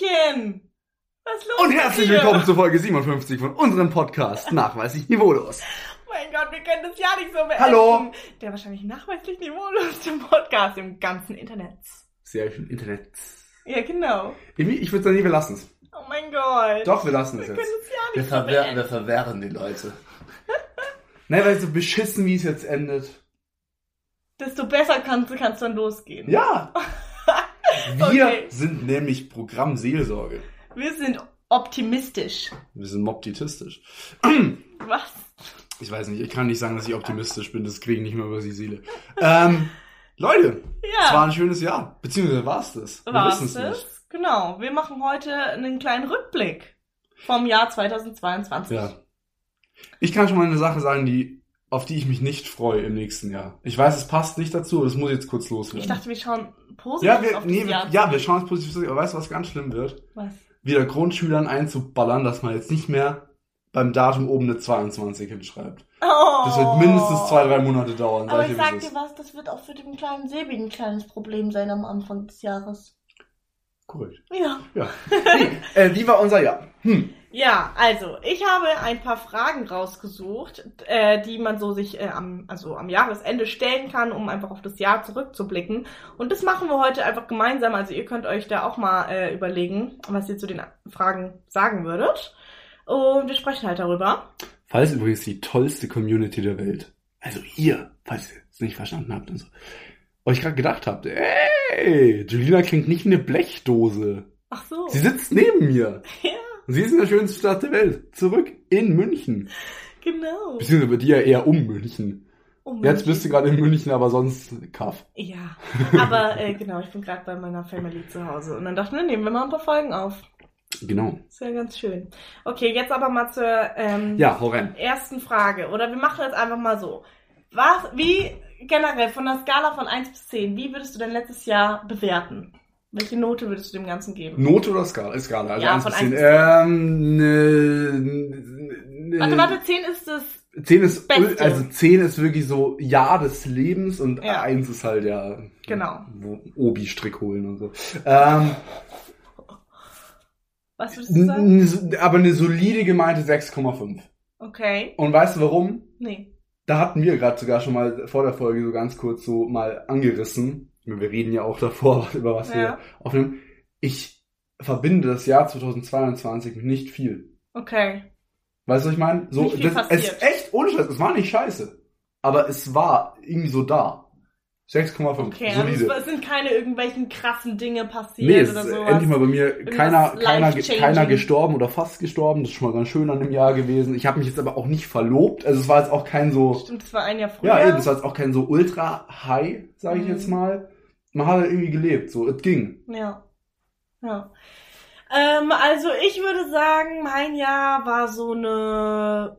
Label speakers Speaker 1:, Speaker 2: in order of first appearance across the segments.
Speaker 1: Hallöchen! Was ist los
Speaker 2: Und herzlich willkommen zur Folge 57 von unserem Podcast Nachweislich Niveaulos.
Speaker 1: Mein Gott, wir können das ja nicht so beenden.
Speaker 2: Hallo.
Speaker 1: Der wahrscheinlich nachweislich niveaulosste Podcast im ganzen Internet.
Speaker 2: Sehr schön, Internet.
Speaker 1: Ja, genau.
Speaker 2: Ich, ich würde sagen, nee, wir lassen es.
Speaker 1: Oh mein Gott.
Speaker 2: Doch, wir lassen
Speaker 1: Wir
Speaker 2: es
Speaker 1: können
Speaker 2: jetzt.
Speaker 1: es ja
Speaker 2: Wir,
Speaker 1: nicht so
Speaker 2: verwehr,
Speaker 1: beenden.
Speaker 2: wir verwehren die Leute. Nein, weil so beschissen, wie es jetzt endet.
Speaker 1: Desto besser kannst du kannst dann losgehen.
Speaker 2: Ja! Wir
Speaker 1: Okay.
Speaker 2: sind nämlich Programmseelsorge.
Speaker 1: Wir sind optimistisch.
Speaker 2: Wir sind moptitistisch.
Speaker 1: Was?
Speaker 2: Ich weiß nicht, ich kann nicht sagen, dass ich optimistisch bin, das kriege ich nicht mehr über die Seele. Ähm, Leute, es war
Speaker 1: Ja.
Speaker 2: ein schönes Jahr. Beziehungsweise war es das.
Speaker 1: War es das? Genau. Wir machen heute einen kleinen Rückblick vom Jahr 2022.
Speaker 2: Ja. Ich kann schon mal eine Sache sagen, die, auf die ich mich nicht freue im nächsten Jahr. Ich weiß, es passt nicht dazu, aber das muss jetzt kurz loswerden.
Speaker 1: Ich dachte, wir schauen positiv
Speaker 2: ja, wir,
Speaker 1: auf
Speaker 2: nee,
Speaker 1: Jahr.
Speaker 2: ja, wir schauen es positiv aber weißt du, was ganz schlimm wird?
Speaker 1: Was?
Speaker 2: Wieder Grundschülern einzuballern, dass man jetzt nicht mehr beim Datum oben eine 22 hinschreibt.
Speaker 1: Oh.
Speaker 2: Das wird mindestens zwei, drei Monate dauern.
Speaker 1: Aber
Speaker 2: sag
Speaker 1: ich sag dir was, das wird auch für den kleinen Sebi ein kleines Problem sein am Anfang des Jahres.
Speaker 2: Korrekt.
Speaker 1: Ja.
Speaker 2: Ja. Nee, äh, wie war unser Jahr? Hm.
Speaker 1: Ja, also ich habe ein paar Fragen rausgesucht, äh, die man so sich äh, am, also am Jahresende stellen kann, um einfach auf das Jahr zurückzublicken. Und das machen wir heute einfach gemeinsam. Also ihr könnt euch da auch mal äh, überlegen, was ihr zu den Fragen sagen würdet. Und wir sprechen halt darüber.
Speaker 2: Falls übrigens die tollste Community der Welt, also ihr, falls ihr es nicht verstanden habt und so, euch gerade gedacht habt, ey, Julina klingt nicht wie eine Blechdose.
Speaker 1: Ach so.
Speaker 2: Sie sitzt neben mir.
Speaker 1: Ja,
Speaker 2: Und sie ist in der schönsten Stadt der Welt. Zurück in München.
Speaker 1: genau.
Speaker 2: Beziehungsweise bei dir eher um München.
Speaker 1: Um
Speaker 2: Jetzt bist du gerade in München, aber sonst Kaff.
Speaker 1: Ja, aber äh, genau, ich bin gerade bei meiner Family zu Hause. Und dann dachten wir, nehmen wir mal ein paar Folgen auf.
Speaker 2: Genau.
Speaker 1: Ist ja ganz schön. Okay, jetzt aber mal zur ähm,
Speaker 2: Ja,
Speaker 1: ersten Frage. Oder wir machen jetzt einfach mal so. Was, wie generell von der Skala von 1 bis 10, wie würdest du dein letztes Jahr bewerten? Welche Note würdest du dem Ganzen geben?
Speaker 2: Note oder Skala? Skala, also
Speaker 1: Ja,
Speaker 2: eins
Speaker 1: von
Speaker 2: bis
Speaker 1: eins
Speaker 2: zehn.
Speaker 1: bis zehn.
Speaker 2: Ähm, ne, ne,
Speaker 1: Warte, warte, 10 ist das.
Speaker 2: 10 ist,
Speaker 1: Beste.
Speaker 2: also 10 ist wirklich so Jahr des Lebens und
Speaker 1: Ja.
Speaker 2: 1 ist halt ja
Speaker 1: Genau.
Speaker 2: wo- Obi-Strick holen und so. Ähm,
Speaker 1: Was würdest du sagen?
Speaker 2: aber eine solide gemeinte 6,5.
Speaker 1: Okay.
Speaker 2: Und weißt du warum?
Speaker 1: Nee.
Speaker 2: Da hatten wir gerade sogar schon mal vor der Folge so ganz kurz so mal angerissen. Wir reden ja auch davor, über was wir
Speaker 1: Ja.
Speaker 2: aufnehmen. Ich verbinde das Jahr 2022 mit nicht viel.
Speaker 1: Okay.
Speaker 2: Weißt du, was ich meine? So, das, es
Speaker 1: passiert.
Speaker 2: ist echt ohne Scheiß, es war nicht scheiße. Aber es war irgendwie so da. 6,5.
Speaker 1: Okay, also
Speaker 2: solide.
Speaker 1: es, es sind keine irgendwelchen krassen Dinge passiert
Speaker 2: Nee, es
Speaker 1: oder sowas.
Speaker 2: endlich mal bei mir keiner, keiner, keiner gestorben oder fast gestorben. Das ist schon mal ganz schön an dem Jahr gewesen. Ich habe mich jetzt aber auch nicht verlobt. Also es war jetzt auch kein so,
Speaker 1: Stimmt, das war ein Jahr früher.
Speaker 2: ja eben, es war jetzt auch kein so ultra high, sage ich
Speaker 1: Mhm.
Speaker 2: jetzt mal. Man hat halt irgendwie gelebt, so, es ging.
Speaker 1: Ja. Ja. Ähm, also ich würde sagen, mein Jahr war so eine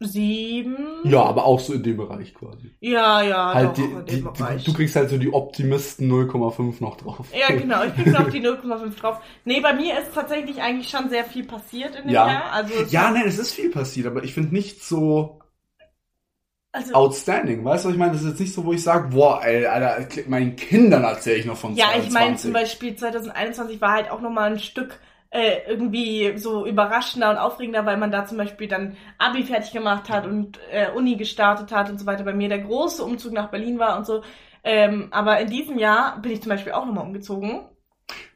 Speaker 1: sieben.
Speaker 2: Ja, aber auch so in dem Bereich quasi.
Speaker 1: Ja, ja,
Speaker 2: halt
Speaker 1: doch,
Speaker 2: die,
Speaker 1: in
Speaker 2: die,
Speaker 1: dem Bereich.
Speaker 2: die, du kriegst halt so die Optimisten 0,5 noch drauf.
Speaker 1: ja, genau, ich krieg auf die 0,5 drauf. Nee, bei mir ist tatsächlich eigentlich schon sehr viel passiert in dem
Speaker 2: Ja.
Speaker 1: Jahr. Also,
Speaker 2: Ja, nein, es ist viel passiert, aber ich finde nicht so
Speaker 1: also
Speaker 2: outstanding. Weißt du, ich meine? Das ist jetzt nicht so, wo ich sage, boah, ey, Alter, meinen Kindern erzähle ich noch von
Speaker 1: Ja,
Speaker 2: 22.
Speaker 1: ich meine zum Beispiel 2021 war halt auch nochmal ein Stück äh, irgendwie so überraschender und aufregender, weil man da zum Beispiel dann Abi fertig gemacht hat und äh, Uni gestartet hat und so weiter. Bei mir der große Umzug nach Berlin war und so. Ähm, aber in diesem Jahr bin ich zum Beispiel auch nochmal umgezogen.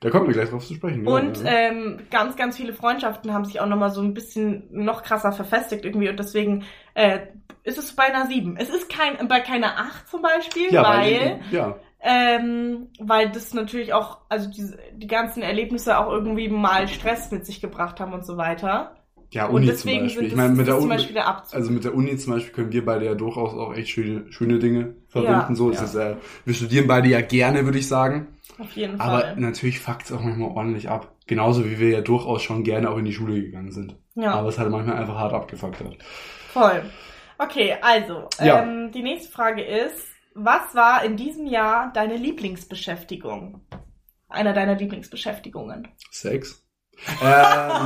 Speaker 2: Da kommen wir gleich drauf zu sprechen. genau,
Speaker 1: Und
Speaker 2: ja.
Speaker 1: ähm, ganz, ganz viele Freundschaften haben sich auch nochmal so ein bisschen noch krasser verfestigt irgendwie. Und deswegen äh, ist es bei einer 7. Es ist kein, bei keiner 8 zum Beispiel,
Speaker 2: ja,
Speaker 1: weil
Speaker 2: ja,
Speaker 1: ähm, weil das natürlich auch, also diese, die ganzen Erlebnisse auch irgendwie mal Stress mit sich gebracht haben und so weiter.
Speaker 2: Ja, Uni zum Beispiel. ich meine, mit der Uni, also mit der Uni zum Beispiel können wir beide ja durchaus auch echt schöne, schöne Dinge verbinden.
Speaker 1: Ja,
Speaker 2: so,
Speaker 1: ja.
Speaker 2: ist, äh, wir studieren beide ja gerne, würde ich sagen.
Speaker 1: Auf jeden
Speaker 2: Aber
Speaker 1: Fall.
Speaker 2: natürlich fuckt es auch manchmal ordentlich ab. Genauso wie wir ja durchaus schon gerne auch in die Schule gegangen sind.
Speaker 1: Ja,
Speaker 2: Aber es halt manchmal einfach hart abgefuckt hat.
Speaker 1: voll. Okay, also,
Speaker 2: Ja.
Speaker 1: ähm, die nächste Frage ist, was war in diesem Jahr deine Lieblingsbeschäftigung? Einer deiner Lieblingsbeschäftigungen.
Speaker 2: Sex. Ähm,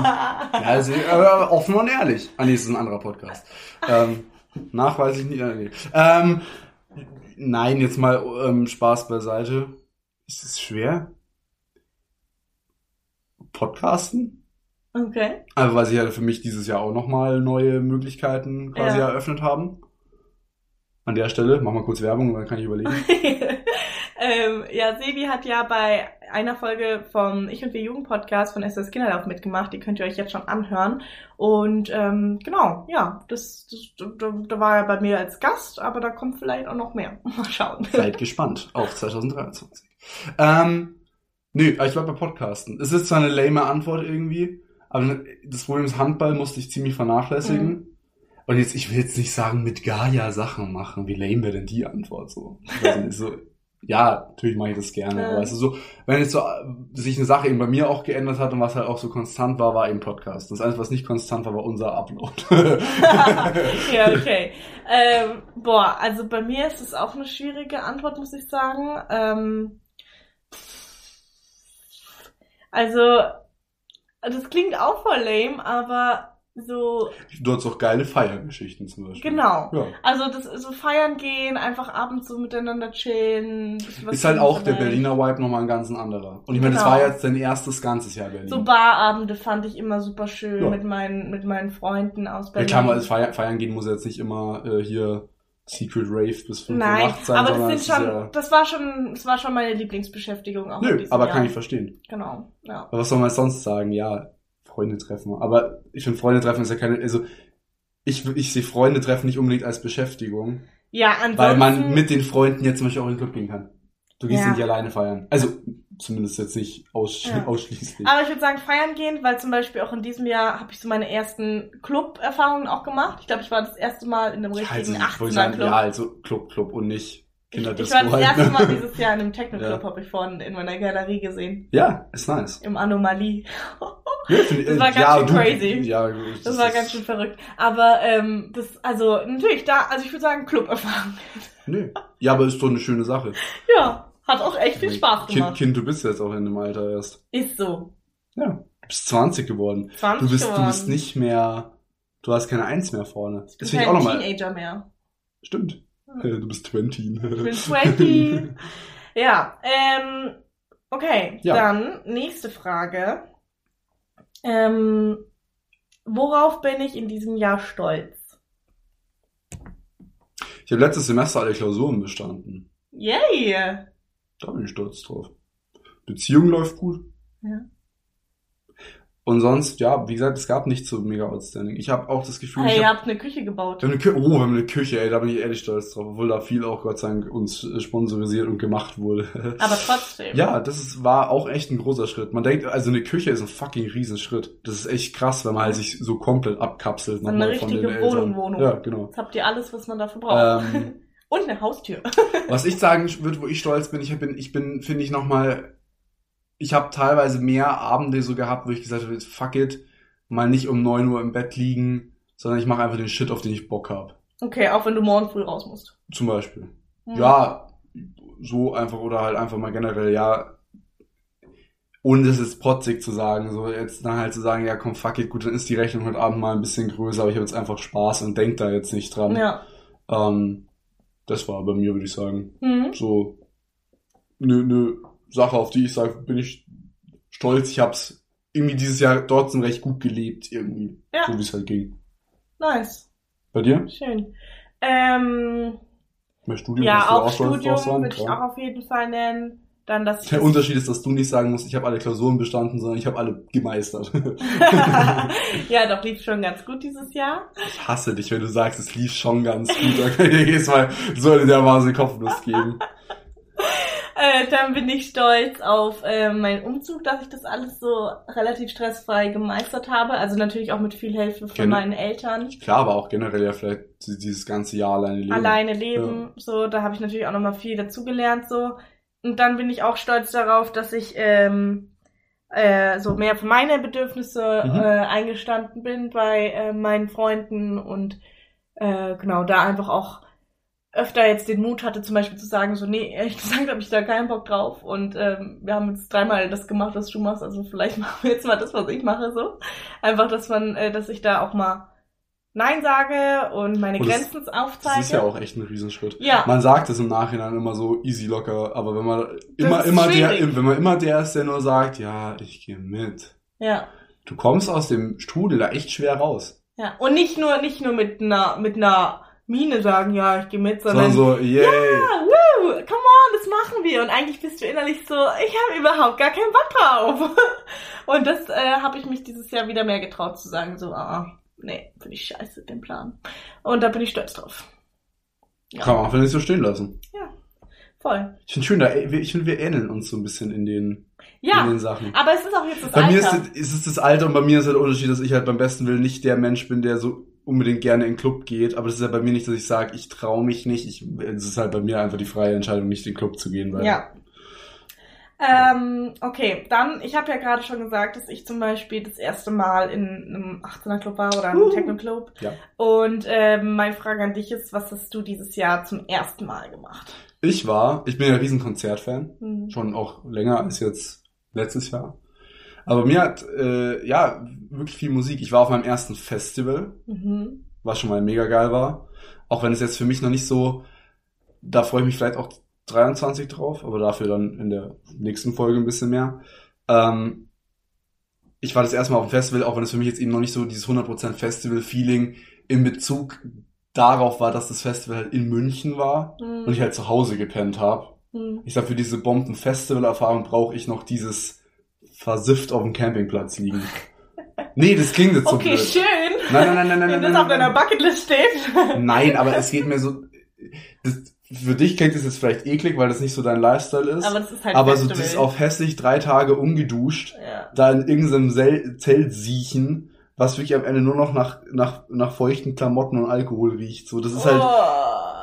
Speaker 2: ja, also, aber offen und ehrlich. Ah, nee, das ist ein anderer Podcast. Ähm, nachweislich nicht. Nee. Ähm, nein, jetzt mal ähm, Spaß beiseite. Ist es schwer? Podcasten.
Speaker 1: Okay.
Speaker 2: Also weil sie ja für mich dieses Jahr auch nochmal neue Möglichkeiten quasi
Speaker 1: Ja.
Speaker 2: eröffnet haben. An der Stelle, mach mal kurz Werbung, dann kann ich überlegen.
Speaker 1: ähm, ja, Sebi hat ja bei einer Folge vom Ich und wir Jugend Podcast von SS Kinderlauf mitgemacht. Die könnt ihr euch jetzt schon anhören. Und ähm, genau, ja, das, das da, da war er bei mir als Gast, aber da kommt vielleicht auch noch mehr. Mal schauen.
Speaker 2: Seid gespannt auf 2023. Ähm, nö, ich war bei Podcasten. Es ist zwar eine lame Antwort irgendwie, aber das Problem ist, Handball musste ich ziemlich vernachlässigen.
Speaker 1: Mhm.
Speaker 2: Und jetzt, ich will jetzt nicht sagen, mit Gaia Sachen machen. Wie lame wäre denn die Antwort so? Nicht, so ja, natürlich mache ich das gerne.
Speaker 1: Ja.
Speaker 2: Aber es ist so, wenn jetzt so äh, sich eine Sache eben bei mir auch geändert hat und was halt auch so konstant war, war eben Podcast. Das Einzige, was nicht konstant war, war unser Upload.
Speaker 1: ja, okay. Ähm, boah, also bei mir ist es auch eine schwierige Antwort, muss ich sagen. Ähm, also, das klingt auch voll lame, aber so,
Speaker 2: du hast auch geile Feiergeschichten zum Beispiel.
Speaker 1: genau.
Speaker 2: Ja.
Speaker 1: Also das so feiern gehen, einfach abends so miteinander chillen.
Speaker 2: Ist halt auch der. Berliner Vibe nochmal ein ganz anderer. Und ich meine, das
Speaker 1: Genau.
Speaker 2: war jetzt dein erstes ganzes Jahr Berlin.
Speaker 1: So Barabende fand ich immer super schön
Speaker 2: Ja.
Speaker 1: mit meinen mit meinen Freunden aus
Speaker 2: ja
Speaker 1: Berlin.
Speaker 2: klar, mal feiern, feiern gehen muss jetzt nicht immer äh, hier Secret Rave bis 5 Uhr
Speaker 1: Nein,
Speaker 2: nachts sein,
Speaker 1: aber das sind schon,
Speaker 2: ja,
Speaker 1: das war schon, das war schon meine Lieblingsbeschäftigung auch
Speaker 2: Nö, aber
Speaker 1: Jahr.
Speaker 2: kann ich verstehen.
Speaker 1: Genau, ja.
Speaker 2: Aber was soll man sonst sagen? Ja, Freunde treffen. Aber ich finde, Freunde treffen ist ja keine, also ich, ich sehe Freunde treffen nicht unbedingt als Beschäftigung,
Speaker 1: Ja, ansonsten.
Speaker 2: weil man mit den Freunden jetzt zum Beispiel auch in den Club gehen kann. Du gehst
Speaker 1: Ja.
Speaker 2: nicht alleine feiern. Also zumindest jetzt nicht aussch
Speaker 1: Ja.
Speaker 2: ausschließlich.
Speaker 1: Aber ich würde sagen, feiern gehen, weil zum Beispiel auch in diesem Jahr habe ich so meine ersten Club-Erfahrungen auch gemacht. Ich glaube, ich war das erste Mal in einem
Speaker 2: Ja,
Speaker 1: richtigen
Speaker 2: also, ich wollte sagen,
Speaker 1: 18er-Club.
Speaker 2: ja, also Club, Club und nicht
Speaker 1: ich, ich
Speaker 2: Kinderdisco
Speaker 1: war das erste? Mal dieses Jahr in einem Techno-Club,
Speaker 2: Ja.
Speaker 1: habe ich vorhin in meiner Galerie gesehen.
Speaker 2: Ja, ist nice.
Speaker 1: Im Anomalie. Das war
Speaker 2: äh,
Speaker 1: ganz
Speaker 2: ja,
Speaker 1: schön
Speaker 2: du,
Speaker 1: crazy.
Speaker 2: Ja, gut,
Speaker 1: Das war
Speaker 2: ist-
Speaker 1: ganz schön verrückt. Aber ähm, das, also natürlich, da, also ich würde sagen, Club-Erfahrung.
Speaker 2: Nö. Ja, aber ist doch eine schöne Sache.
Speaker 1: Ja, hat auch echt viel Spaß
Speaker 2: kind,
Speaker 1: gemacht.
Speaker 2: kind, du bist jetzt auch in dem Alter erst.
Speaker 1: Ist so.
Speaker 2: Ja. Du bist 20 geworden.
Speaker 1: 20
Speaker 2: Du bist, du
Speaker 1: geworden.
Speaker 2: bist nicht mehr, du hast keine Eins mehr vorne.
Speaker 1: Ich bin
Speaker 2: Das ich
Speaker 1: kein
Speaker 2: auch nochmal.
Speaker 1: Teenager mehr.
Speaker 2: Stimmt. Du bist 20.
Speaker 1: Ich bin 20. ja, ähm, okay,
Speaker 2: Ja.
Speaker 1: dann nächste Frage. Ähm, worauf bin ich in diesem Jahr stolz?
Speaker 2: Ich habe letztes Semester alle Klausuren bestanden.
Speaker 1: Yay!
Speaker 2: Da bin ich stolz drauf. Beziehung läuft gut.
Speaker 1: Ja.
Speaker 2: Und sonst, ja, wie gesagt, es gab nicht so mega outstanding. Ich habe auch das Gefühl,
Speaker 1: Hey,
Speaker 2: ich
Speaker 1: ihr
Speaker 2: hab,
Speaker 1: habt eine Küche gebaut.
Speaker 2: wir haben eine Küche, oh, wir haben eine Küche, ey, da bin ich ehrlich stolz drauf, obwohl da viel auch Gott sei Dank uns äh, sponsorisiert und gemacht wurde.
Speaker 1: Aber trotzdem.
Speaker 2: Ja, das ist, war auch echt ein großer Schritt. Man denkt, also eine Küche ist ein fucking Riesenschritt. Das ist echt krass, wenn man halt sich so komplett abkapselt.
Speaker 1: So eine
Speaker 2: nochmal von den
Speaker 1: richtige
Speaker 2: Eltern.
Speaker 1: Wohnung, Wohnung.
Speaker 2: Ja, genau.
Speaker 1: Jetzt habt ihr alles, was man dafür braucht.
Speaker 2: Ähm,
Speaker 1: Und eine Haustür.
Speaker 2: was ich sagen würde, wo ich stolz bin, ich bin, ich bin, finde ich nochmal, ich habe teilweise mehr Abende so gehabt, wo ich gesagt habe, fuck it, mal nicht um neun Uhr im Bett liegen, sondern ich mache einfach den Shit, auf den ich Bock habe.
Speaker 1: Okay, auch wenn du morgen früh raus musst.
Speaker 2: Zum Beispiel.
Speaker 1: Hm.
Speaker 2: Ja, so einfach oder halt einfach mal generell, ja. Ohne das jetzt protzig zu sagen, so jetzt dann halt zu sagen, ja komm, fuck it, gut, dann ist die Rechnung heute Abend mal ein bisschen größer, aber ich habe jetzt einfach Spaß und denk da jetzt nicht dran.
Speaker 1: Ja.
Speaker 2: Ähm, das war bei mir, würde ich sagen,
Speaker 1: Mhm.
Speaker 2: so eine ne Sache, auf die ich sage, bin ich stolz. Ich hab's irgendwie dieses Jahr trotzdem recht gut gelebt, irgendwie.
Speaker 1: Ja.
Speaker 2: So wie es halt ging.
Speaker 1: Nice.
Speaker 2: Bei dir?
Speaker 1: Schön. Ähm,
Speaker 2: Bei Studium?
Speaker 1: ja, auch
Speaker 2: drauf
Speaker 1: Studium würde ich auch auf jeden Fall nennen. Dann das.
Speaker 2: Der Unterschied ist, dass du nicht sagen musst, ich habe alle Klausuren bestanden, sondern ich habe alle gemeistert.
Speaker 1: ja, doch lief schon ganz gut dieses Jahr.
Speaker 2: ich hasse dich, wenn du sagst, es lief schon ganz gut. Da kann ich dir jedes Mal so eine dermaßen Kopflust geben.
Speaker 1: Äh, dann bin ich stolz auf äh, meinen Umzug, dass ich das alles so relativ stressfrei gemeistert habe. Also natürlich auch mit viel Hilfe von
Speaker 2: Gerne.
Speaker 1: meinen Eltern.
Speaker 2: Klar, aber auch generell ja vielleicht dieses ganze Jahr alleine leben.
Speaker 1: Alleine leben, so, da habe ich natürlich auch nochmal viel dazugelernt, so. Und dann bin ich auch stolz darauf, dass ich ähm, äh, so mehr für meine Bedürfnisse
Speaker 2: Mhm.
Speaker 1: äh, eingestanden bin bei äh, meinen Freunden und äh, genau da einfach auch öfter jetzt den Mut hatte, zum Beispiel zu sagen, so, nee, ehrlich gesagt habe ich da keinen Bock drauf und ähm, wir haben jetzt dreimal das gemacht, was du machst, also vielleicht machen wir jetzt mal das, was ich mache, so. Einfach, dass man, äh, dass ich da auch mal Nein sage und meine
Speaker 2: Und das-
Speaker 1: Grenzen
Speaker 2: Das
Speaker 1: aufzeige.
Speaker 2: ist ja auch echt ein Riesenschritt.
Speaker 1: Ja.
Speaker 2: Man sagt es im Nachhinein immer so easy locker, aber wenn man immer, immer
Speaker 1: schwierig.
Speaker 2: der, wenn man immer der ist, der nur sagt, ja, ich gehe mit.
Speaker 1: Ja.
Speaker 2: Du kommst aus dem Strudel da echt schwer raus.
Speaker 1: Ja. Und nicht nur, nicht nur mit einer, mit einer Mine sagen, ja, ich gehe mit, sondern,
Speaker 2: so, yay.
Speaker 1: ja, woo, come on, das machen wir. Und eigentlich bist du innerlich so, ich habe überhaupt gar keinen Bock drauf. Und das äh, habe ich mich dieses Jahr wieder mehr getraut zu sagen, so, ah, nee, finde ich scheiße, den Plan. Und da bin ich stolz drauf. Ja.
Speaker 2: Kann man einfach nicht so stehen lassen.
Speaker 1: Voll.
Speaker 2: Ich finde schön, da, ich finde, wir ähneln uns so ein bisschen in den, in
Speaker 1: Ja,
Speaker 2: den Sachen.
Speaker 1: aber es ist auch jetzt das
Speaker 2: Bei
Speaker 1: Alter.
Speaker 2: mir ist es, ist es das Alter und bei mir ist halt der Unterschied, dass ich halt beim besten Willen nicht der Mensch bin, der so unbedingt gerne in den Club geht. Aber das ist ja bei mir nicht, dass ich sage, ich traue mich nicht. Ich, es ist halt bei mir einfach die freie Entscheidung, nicht in den Club zu gehen. Weil
Speaker 1: Ja. Ähm, okay, dann, ich habe ja gerade schon gesagt, dass ich zum Beispiel das erste Mal in einem 18er Club war oder einem
Speaker 2: Uh.
Speaker 1: Techno-Club.
Speaker 2: Ja.
Speaker 1: Und ähm, meine Frage an dich ist, was hast du dieses Jahr zum ersten Mal gemacht?
Speaker 2: Ich war, ich bin ja ein riesen Konzertfan.
Speaker 1: Hm.
Speaker 2: Schon auch länger als jetzt letztes Jahr. Aber mir hat, äh, ja, wirklich viel Musik. Ich war auf meinem ersten Festival.
Speaker 1: Mhm.
Speaker 2: was schon mal mega geil war. Auch wenn es jetzt für mich noch nicht so, da freue ich mich vielleicht auch 23 drauf, aber dafür dann in der nächsten Folge ein bisschen mehr. Ähm, ich war das erste Mal auf dem Festival, auch wenn es für mich jetzt eben noch nicht so dieses 100% Festival-Feeling in Bezug darauf war, dass das Festival halt in München war
Speaker 1: Hm.
Speaker 2: und ich halt zu Hause gepennt habe.
Speaker 1: Hm.
Speaker 2: Ich sag, für diese Bomben-Festival-Erfahrung brauche ich noch dieses versifft auf dem Campingplatz liegen. Nee, das klingt jetzt so
Speaker 1: Okay,
Speaker 2: blöd.
Speaker 1: schön.
Speaker 2: Nein, nein, nein, nein, nein,
Speaker 1: Wenn
Speaker 2: nein,
Speaker 1: das
Speaker 2: nein,
Speaker 1: auf deiner. Bucketlist steht.
Speaker 2: Nein, aber es geht mir so. Das, für dich klingt das jetzt vielleicht eklig, weil das nicht so dein Lifestyle ist.
Speaker 1: Aber
Speaker 2: Aber,
Speaker 1: das ist halt
Speaker 2: so
Speaker 1: Festival.
Speaker 2: das auf hässlich drei Tage ungeduscht,
Speaker 1: Ja.
Speaker 2: da in irgendeinem Sel Zelt siechen, was wirklich am Ende nur noch nach, nach, nach feuchten Klamotten und Alkohol riecht. So, das ist halt.
Speaker 1: Oh.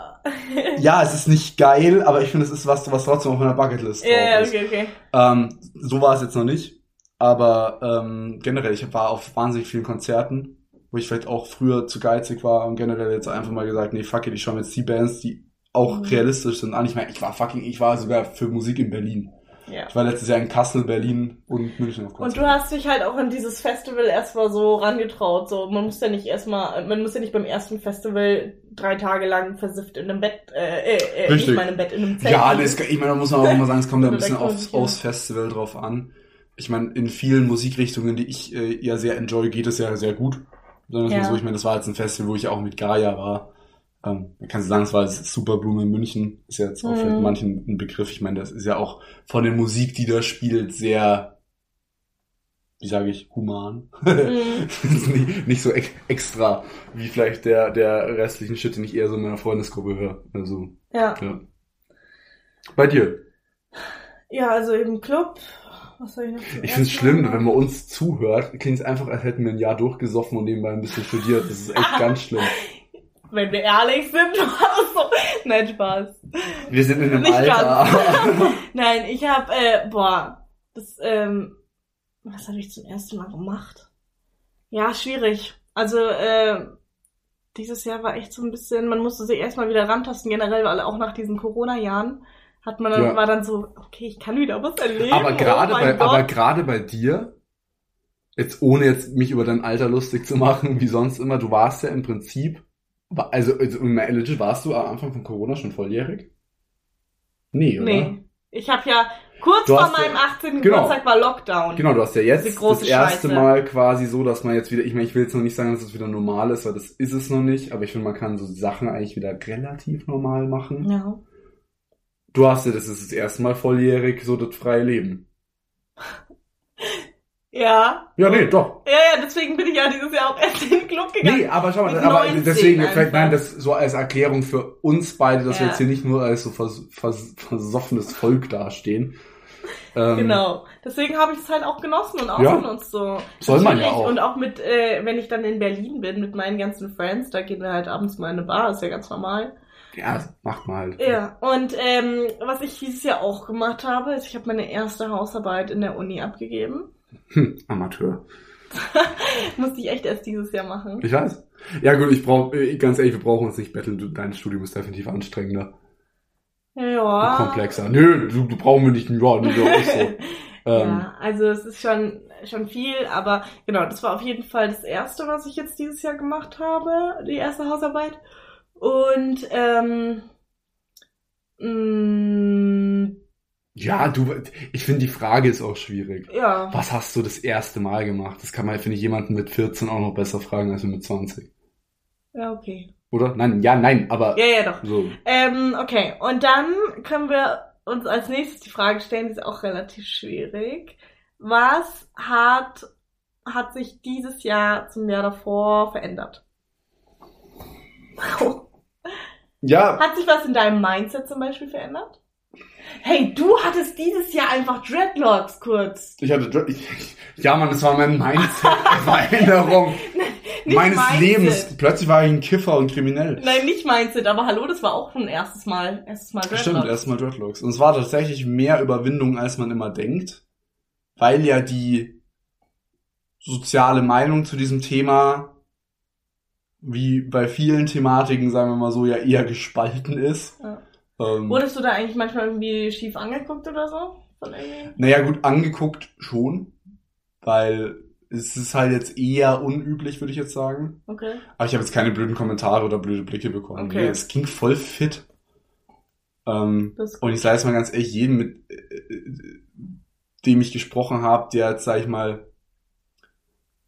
Speaker 2: Ja, es ist nicht geil, aber ich finde, es ist was, was trotzdem auf meiner Bucketlist drauf
Speaker 1: Ja, ja,
Speaker 2: ist.
Speaker 1: okay, okay.
Speaker 2: Ähm, so war es jetzt noch nicht. Aber ähm, generell, ich war auf wahnsinnig vielen Konzerten, wo ich vielleicht auch früher zu geizig war und generell jetzt einfach mal gesagt, nee, fuck it, ich schaue mir jetzt die Bands, die auch
Speaker 1: Mhm.
Speaker 2: realistisch sind, an. Ich meine, ich war fucking, ich war sogar für Musik in Berlin.
Speaker 1: Ja.
Speaker 2: Ich war letztes Jahr in Kassel, Berlin und München auf
Speaker 1: Und
Speaker 2: Konzerten.
Speaker 1: du hast dich halt auch in dieses Festival erstmal so rangetraut. So, man muss ja nicht erstmal, man muss ja nicht beim ersten Festival drei Tage lang versifft in einem Bett, äh, äh, äh nicht
Speaker 2: Richtig.
Speaker 1: mal in einem Bett, in einem Zelt.
Speaker 2: Ja, das, ich meine, da muss man auch immer sagen, es kommt ja ein bisschen aufs, aufs Festival drauf an. Ich meine, in vielen Musikrichtungen, die ich äh, ja sehr enjoy, geht es ja sehr gut. Sagen wir es
Speaker 1: Ja.
Speaker 2: mal so, ich meine, das war jetzt ein Festival, wo ich auch mit Gaia war. Ähm, man kann sagen, es war das Superblume in München, ist ja jetzt auch
Speaker 1: Mhm.
Speaker 2: für manchen ein Begriff. Ich meine, das ist ja auch von der Musik, die da spielt, sehr, wie sage ich, human.
Speaker 1: Mhm.
Speaker 2: nicht, nicht so ex extra, wie vielleicht der, der restlichen Shit, den ich eher so in meiner Freundesgruppe höre. Also,
Speaker 1: Ja.
Speaker 2: ja. Bei dir?
Speaker 1: Ja, also im Club. Was soll ich noch?
Speaker 2: Ich finde es schlimm, wenn man uns zuhört, klingt es einfach, als hätten wir ein Jahr durchgesoffen und nebenbei ein bisschen studiert. Das ist echt ganz schlimm.
Speaker 1: Wenn wir ehrlich sind, war das so. Nein, Spaß.
Speaker 2: Wir sind in einem
Speaker 1: Nicht
Speaker 2: Alter.
Speaker 1: Nein, ich hab, äh, boah, das, ähm, was habe ich zum ersten Mal gemacht? Ja, schwierig. Also, äh, dieses Jahr war echt so ein bisschen, man musste sich erstmal wieder rantasten, generell, weil auch nach diesen Corona-Jahren hat man dann,
Speaker 2: Ja.
Speaker 1: war dann so, okay, ich kann wieder was erleben.
Speaker 2: aber gerade
Speaker 1: oh
Speaker 2: bei,
Speaker 1: mein
Speaker 2: aber
Speaker 1: Gott.
Speaker 2: gerade bei dir, jetzt ohne jetzt mich über dein Alter lustig zu machen, wie sonst immer, du warst ja im Prinzip, also, also legit, warst du am Anfang von Corona schon volljährig? Nee, oder?
Speaker 1: Nee. Ich habe ja, kurz
Speaker 2: Du
Speaker 1: vor meinem 18.
Speaker 2: genau.
Speaker 1: Geburtstag war Lockdown.
Speaker 2: Genau, du hast ja jetzt das erste
Speaker 1: Scheiße.
Speaker 2: Mal quasi so, dass man jetzt wieder, ich meine, ich will jetzt noch nicht sagen, dass es wieder normal ist, weil das ist es noch nicht, aber ich finde, man kann so Sachen eigentlich wieder relativ normal machen.
Speaker 1: Ja.
Speaker 2: Du hast ja, das ist das erste Mal volljährig, so das freie Leben.
Speaker 1: Ja.
Speaker 2: Ja, nee, doch.
Speaker 1: Ja, ja, deswegen bin ich ja dieses Jahr auch erst in den Club gegangen.
Speaker 2: Nee, aber schau mal, aber
Speaker 1: 19
Speaker 2: deswegen,
Speaker 1: einfach.
Speaker 2: vielleicht, nein, das so als Erklärung für uns beide, dass wir
Speaker 1: Ja.
Speaker 2: jetzt hier nicht nur als so vers, vers, versoffenes Volk dastehen. Ähm,
Speaker 1: Genau. Deswegen habe ich es halt auch genossen und
Speaker 2: Ja.
Speaker 1: ausgenutzt so.
Speaker 2: Soll man ja auch.
Speaker 1: Und auch mit, äh, wenn ich dann in Berlin bin mit meinen ganzen Friends, da gehen wir halt abends mal in eine Bar, ist ja ganz normal.
Speaker 2: Ja, macht mal halt.
Speaker 1: Ja. Und ähm, was ich dieses Jahr auch gemacht habe, ist, ich habe meine erste Hausarbeit in der Uni abgegeben.
Speaker 2: Hm, Amateur.
Speaker 1: Musste ich echt erst dieses Jahr machen.
Speaker 2: Ich weiß. Ja gut, ich brauche, ganz ehrlich, wir brauchen uns nicht betteln. Dein Studium ist definitiv anstrengender.
Speaker 1: Ja.
Speaker 2: und komplexer. Nö, du, du brauchen wir nicht. Ja, nee, so. ähm,
Speaker 1: ja, also es ist schon, schon viel, aber genau, das war auf jeden Fall das erste, was ich jetzt dieses Jahr gemacht habe, die erste Hausarbeit. Und ähm, mh,
Speaker 2: Ja, du, ich finde die Frage ist auch schwierig.
Speaker 1: Ja.
Speaker 2: Was hast du das erste Mal gemacht? Das kann man, finde ich, jemanden mit 14 auch noch besser fragen als mit 20.
Speaker 1: Ja, okay.
Speaker 2: Oder? Nein, ja, nein, aber
Speaker 1: Ja, ja, doch.
Speaker 2: so.
Speaker 1: Ähm, okay, und dann können wir uns als nächstes die Frage stellen, die ist auch relativ schwierig. Was hat, hat sich dieses Jahr zum Jahr davor verändert?
Speaker 2: Ja,
Speaker 1: Hat sich was in deinem Mindset zum Beispiel verändert? Hey, du hattest dieses Jahr einfach Dreadlocks kurz.
Speaker 2: ich hatte, Dr- ich, ja, Mann, das war mein Mindset, Veränderung meines
Speaker 1: Mindset.
Speaker 2: Lebens. Plötzlich war ich ein Kiffer und kriminell.
Speaker 1: Nein, nicht Mindset, aber hallo, das war auch ein erstes Mal, erstes Mal Dreadlocks.
Speaker 2: Stimmt, erstmal Dreadlocks. Und es war tatsächlich mehr Überwindung, als man immer denkt, weil ja die soziale Meinung zu diesem Thema, wie bei vielen Thematiken, sagen wir mal so, ja eher gespalten ist.
Speaker 1: Ja.
Speaker 2: Ähm,
Speaker 1: Wurdest du da eigentlich manchmal irgendwie schief angeguckt oder so? Von irgendwie?
Speaker 2: naja, gut, angeguckt schon, weil es ist halt jetzt eher unüblich, würde ich jetzt sagen.
Speaker 1: Okay.
Speaker 2: Aber ich habe jetzt keine blöden Kommentare oder blöde Blicke bekommen.
Speaker 1: Okay.
Speaker 2: Nee, es ging voll fit. Ähm, und ich sage jetzt mal ganz ehrlich, jedem, mit äh, dem ich gesprochen habe, der jetzt, sag ich mal,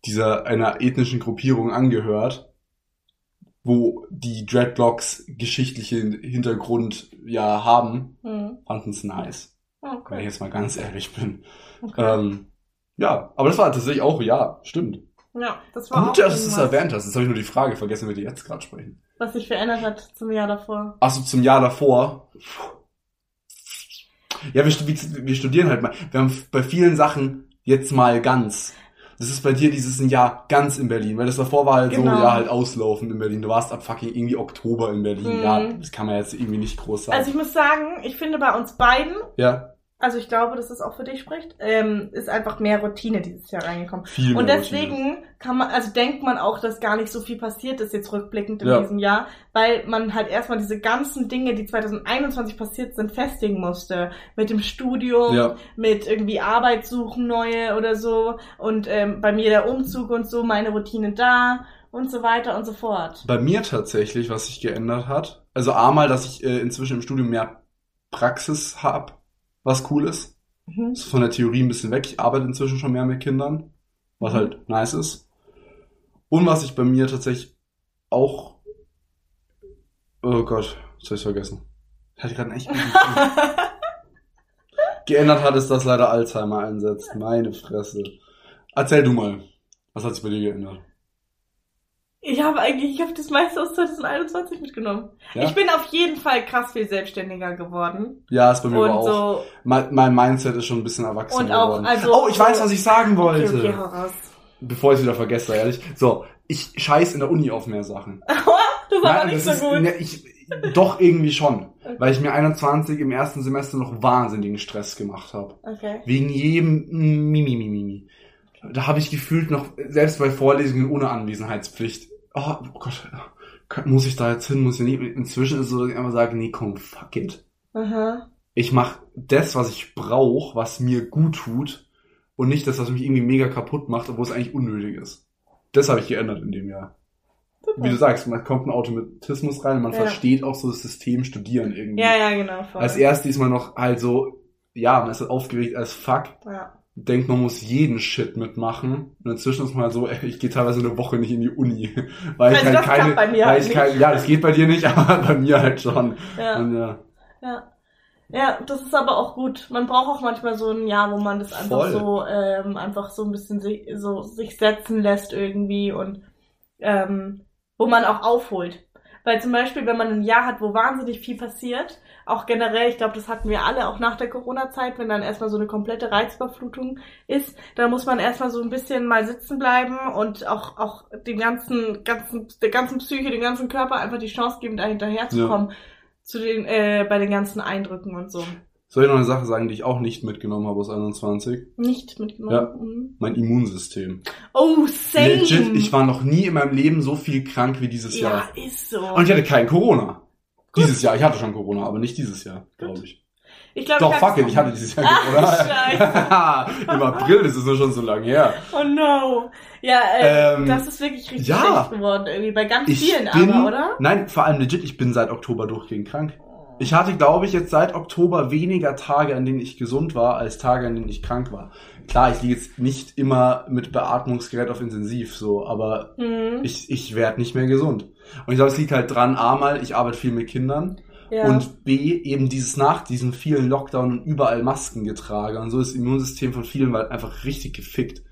Speaker 2: dieser einer ethnischen Gruppierung angehört, wo die Dreadlocks geschichtlichen Hintergrund ja haben,
Speaker 1: Hm.
Speaker 2: fanden es nice. Wenn ich
Speaker 1: Okay.
Speaker 2: jetzt mal ganz ehrlich bin.
Speaker 1: okay.
Speaker 2: Ähm, ja, aber das war tatsächlich auch, ja, stimmt.
Speaker 1: ja, das war auch
Speaker 2: Gut, dass du es erwähnt hast. Jetzt habe ich nur die Frage vergessen, wie wir die jetzt gerade sprechen.
Speaker 1: was sich verändert hat zum Jahr davor.
Speaker 2: Achso, zum Jahr davor. Ja, wir wir studieren halt mal. Wir haben bei vielen Sachen jetzt mal ganz. Das ist bei dir dieses Jahr ganz in Berlin, weil das davor war halt
Speaker 1: Genau.
Speaker 2: so, ja, halt auslaufend in Berlin. Du warst ab fucking irgendwie Oktober in Berlin.
Speaker 1: Mhm.
Speaker 2: Ja, das kann man jetzt irgendwie nicht groß sagen.
Speaker 1: Also ich muss sagen, ich finde bei uns beiden,
Speaker 2: ja,
Speaker 1: also ich glaube, dass es auch für dich spricht, ähm, ist einfach mehr Routine dieses Jahr reingekommen.
Speaker 2: viel
Speaker 1: Und deswegen kann man, also denkt man auch, dass gar nicht so viel passiert ist jetzt rückblickend in
Speaker 2: Ja.
Speaker 1: diesem Jahr, weil man halt erstmal diese ganzen Dinge, die 2021 passiert sind, festigen musste. Mit dem Studium,
Speaker 2: Ja.
Speaker 1: mit irgendwie Arbeit suchen, neue oder so. Und ähm, bei mir der Umzug und so, meine Routine da und so weiter und so fort.
Speaker 2: Bei mir tatsächlich, was sich geändert hat. Also einmal, dass ich äh, inzwischen im Studium mehr Praxis hab, was cool ist.
Speaker 1: Mhm.
Speaker 2: ist von der Theorie ein bisschen weg. Ich arbeite inzwischen schon mehr mit Kindern, was
Speaker 1: Mhm.
Speaker 2: halt nice ist. Und was ich bei mir tatsächlich auch, oh Gott, jetzt hab ich's vergessen. Hatte ich gerade einen echt geändert hat, ist, dass leider Alzheimer einsetzt. Meine Fresse. Erzähl du mal. Was hat sich bei dir geändert?
Speaker 1: Ich habe eigentlich, ich habe das meiste aus 2021 mitgenommen.
Speaker 2: Ja,
Speaker 1: Ich bin auf jeden Fall krass viel selbstständiger geworden.
Speaker 2: ja ist bei mir
Speaker 1: und
Speaker 2: aber auch.
Speaker 1: so.
Speaker 2: Mein, mein Mindset ist schon ein bisschen erwachsener
Speaker 1: Und auch,
Speaker 2: geworden.
Speaker 1: also-
Speaker 2: oh, ich weiß, was ich sagen wollte.
Speaker 1: Okay, okay, raus.
Speaker 2: Bevor ich es wieder vergesse, ehrlich. So, ich scheiß in der Uni auf mehr Sachen.
Speaker 1: Das war aber nicht so
Speaker 2: ist,
Speaker 1: gut.
Speaker 2: Ne, ich, doch irgendwie schon.
Speaker 1: Okay.
Speaker 2: Weil ich mir 21 im ersten Semester noch wahnsinnigen Stress gemacht habe.
Speaker 1: Okay.
Speaker 2: Wegen jedem Mimi, Mimi, Mimi. Da habe ich gefühlt noch, selbst bei Vorlesungen ohne Anwesenheitspflicht, oh, oh Gott, muss ich da jetzt hin, muss ich nicht. Inzwischen ist es so, dass ich einfach sage, nee, komm, fuck it.
Speaker 1: Aha.
Speaker 2: Ich mache das, was ich brauche, was mir gut tut und nicht das, was mich irgendwie mega kaputt macht, obwohl es eigentlich unnötig ist. Das habe ich geändert in dem Jahr.
Speaker 1: Super.
Speaker 2: Wie du sagst, man kommt ein Automatismus rein und man
Speaker 1: Ja.
Speaker 2: versteht auch so das System studieren irgendwie.
Speaker 1: Ja, ja, genau. Voll.
Speaker 2: Als erst diesmal noch halt so, ja, man ist halt aufgeregt als fuck,
Speaker 1: Ja.
Speaker 2: Denkt, man muss jeden Shit mitmachen. Und inzwischen ist man halt so, ey, ich gehe teilweise eine Woche nicht in die Uni. Weil ich
Speaker 1: Also
Speaker 2: halt
Speaker 1: das
Speaker 2: keine,
Speaker 1: klappt bei mir
Speaker 2: weil
Speaker 1: halt
Speaker 2: ich
Speaker 1: nicht.
Speaker 2: kein, ja, das geht bei dir nicht, aber bei mir halt schon.
Speaker 1: Ja.
Speaker 2: Und ja,
Speaker 1: Ja. Ja, das ist aber auch gut. Man braucht auch manchmal so ein Jahr, wo man das einfach
Speaker 2: Voll.
Speaker 1: so, ähm, einfach so ein bisschen si so sich setzen lässt irgendwie und ähm, wo man auch aufholt. Weil zum Beispiel, wenn man ein Jahr hat, wo wahnsinnig viel passiert, auch generell, ich glaube, das hatten wir alle auch nach der Corona-Zeit, wenn dann erstmal so eine komplette Reizüberflutung ist, dann muss man erstmal so ein bisschen mal sitzen bleiben und auch, auch dem ganzen, ganzen, der ganzen Psyche, dem ganzen Körper einfach die Chance geben, da hinterherzukommen zu den, äh, bei den ganzen Eindrücken und so.
Speaker 2: soll ich noch eine Sache sagen, die ich auch nicht mitgenommen habe aus 21?
Speaker 1: Nicht mitgenommen.
Speaker 2: Ja.
Speaker 1: Mhm.
Speaker 2: Mein Immunsystem.
Speaker 1: Oh, same.
Speaker 2: Legit, ich war noch nie in meinem Leben so viel krank wie dieses
Speaker 1: ja,
Speaker 2: Jahr.
Speaker 1: ist so.
Speaker 2: Und ich hatte kein Corona. Dieses Jahr, ich hatte schon Corona, aber nicht dieses Jahr, glaube ich.
Speaker 1: ich glaube,
Speaker 2: Doch,
Speaker 1: ich
Speaker 2: fuck it, ich hatte dieses Jahr
Speaker 1: Ach,
Speaker 2: Corona. Im April, das ist nur schon so lange her.
Speaker 1: Oh no. Ja, äh,
Speaker 2: Ähm,
Speaker 1: das ist wirklich richtig
Speaker 2: ja.
Speaker 1: schlecht geworden irgendwie. Bei ganz
Speaker 2: Ich
Speaker 1: vielen
Speaker 2: bin,
Speaker 1: aber, oder?
Speaker 2: nein, vor allem legit, ich bin seit Oktober durchgehend krank. Ich hatte, glaube ich, jetzt seit Oktober weniger Tage, an denen ich gesund war, als Tage, an denen ich krank war. Klar, ich liege jetzt nicht immer mit Beatmungsgerät auf Intensiv, so, aber
Speaker 1: Mhm.
Speaker 2: ich, ich werde nicht mehr gesund. Und ich glaube, es liegt halt dran, A mal, ich arbeite viel mit Kindern
Speaker 1: Ja.
Speaker 2: und B, eben dieses nach diesen vielen Lockdown und überall Masken getragen. Und so ist das Immunsystem von vielen halt einfach richtig gefickt.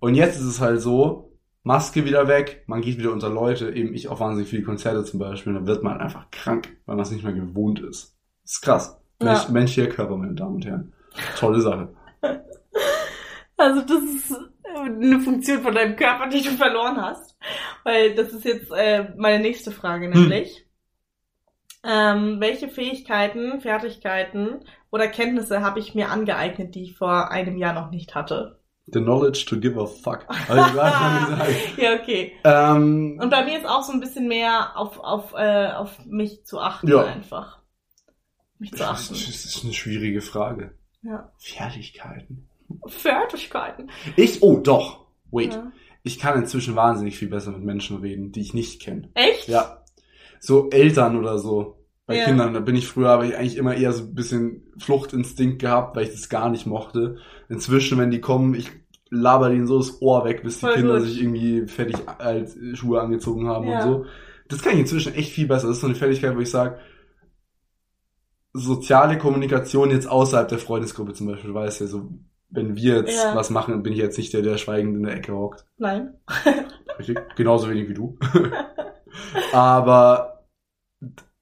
Speaker 2: Und jetzt ist es halt so, Maske wieder weg, man geht wieder unter Leute, eben ich auf wahnsinnig viele Konzerte zum Beispiel, und dann wird man einfach krank, weil man es nicht mehr gewohnt ist. Das ist krass.
Speaker 1: Ja.
Speaker 2: Menschlicher Körper, meine Damen und Herren. Tolle Sache.
Speaker 1: Also das ist eine Funktion von deinem Körper, die du verloren hast. Weil das ist jetzt äh, meine nächste Frage nämlich. Ähm, welche Fähigkeiten, Fertigkeiten oder Kenntnisse habe ich mir angeeignet, die ich vor einem Jahr noch nicht hatte?
Speaker 2: The knowledge to give a fuck. Gesagt.
Speaker 1: Ja, okay.
Speaker 2: Ähm,
Speaker 1: Und bei mir ist auch so ein bisschen mehr auf, auf, äh, auf mich zu achten
Speaker 2: Ja.
Speaker 1: einfach. Mich zu
Speaker 2: das
Speaker 1: achten.
Speaker 2: ist eine schwierige Frage.
Speaker 1: Ja.
Speaker 2: Fertigkeiten.
Speaker 1: Fertigkeiten.
Speaker 2: Ich, oh doch, wait.
Speaker 1: Ja.
Speaker 2: Ich kann inzwischen wahnsinnig viel besser mit Menschen reden, die ich nicht kenne.
Speaker 1: Echt?
Speaker 2: Ja. So Eltern oder so. Bei
Speaker 1: Ja.
Speaker 2: Kindern, da bin ich früher, habe ich eigentlich immer eher so ein bisschen Fluchtinstinkt gehabt, weil ich das gar nicht mochte. Inzwischen, wenn die kommen, ich laber denen so das Ohr weg, bis die
Speaker 1: Voll
Speaker 2: Kinder
Speaker 1: gut.
Speaker 2: sich irgendwie fertig als Schuhe angezogen haben
Speaker 1: Ja.
Speaker 2: und so. Das kann ich inzwischen echt viel besser. Das ist so eine Fertigkeit, wo ich sage, soziale Kommunikation jetzt außerhalb der Freundesgruppe zum Beispiel, weißt ja so, wenn wir jetzt
Speaker 1: Ja.
Speaker 2: was machen, bin ich jetzt nicht der, der schweigend in der Ecke hockt.
Speaker 1: Nein.
Speaker 2: Richtig? Genauso wenig wie du. Aber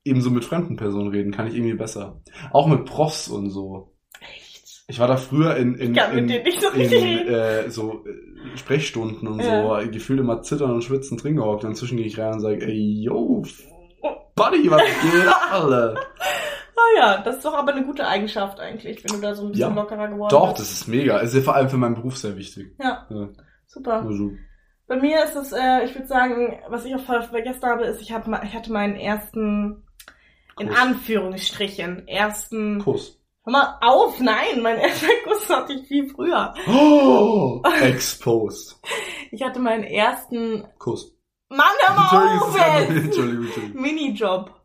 Speaker 2: ebenso mit fremden Personen reden kann ich irgendwie besser. Auch mit Profs und so.
Speaker 1: Echt?
Speaker 2: Ich war da früher in, in, in,
Speaker 1: so
Speaker 2: in äh, so äh, Sprechstunden und
Speaker 1: Ja.
Speaker 2: so, gefühlt immer zittern und schwitzen drin gehockt. Und inzwischen gehe ich rein und sage, ey, yo, Buddy, was geht alle?
Speaker 1: Ah ja, das ist doch aber eine gute Eigenschaft eigentlich, wenn du da so ein bisschen
Speaker 2: Ja.
Speaker 1: lockerer geworden
Speaker 2: Doch,
Speaker 1: bist.
Speaker 2: das ist mega. Es ist vor allem für meinen Beruf sehr wichtig.
Speaker 1: Ja,
Speaker 2: Ja.
Speaker 1: super.
Speaker 2: Also,
Speaker 1: Bei mir ist es, äh, ich würde sagen, was ich auch vergessen habe, ist, ich, hab, ich hatte meinen ersten, in
Speaker 2: Kuss.
Speaker 1: Anführungsstrichen, ersten...
Speaker 2: Kuss.
Speaker 1: Hör mal auf, nein, mein erster Kuss hatte ich viel früher.
Speaker 2: Oh, exposed.
Speaker 1: Ich hatte meinen ersten...
Speaker 2: Kuss.
Speaker 1: Mann, hör mal auf
Speaker 2: Entschuldigung, Entschuldigung.
Speaker 1: Minijob.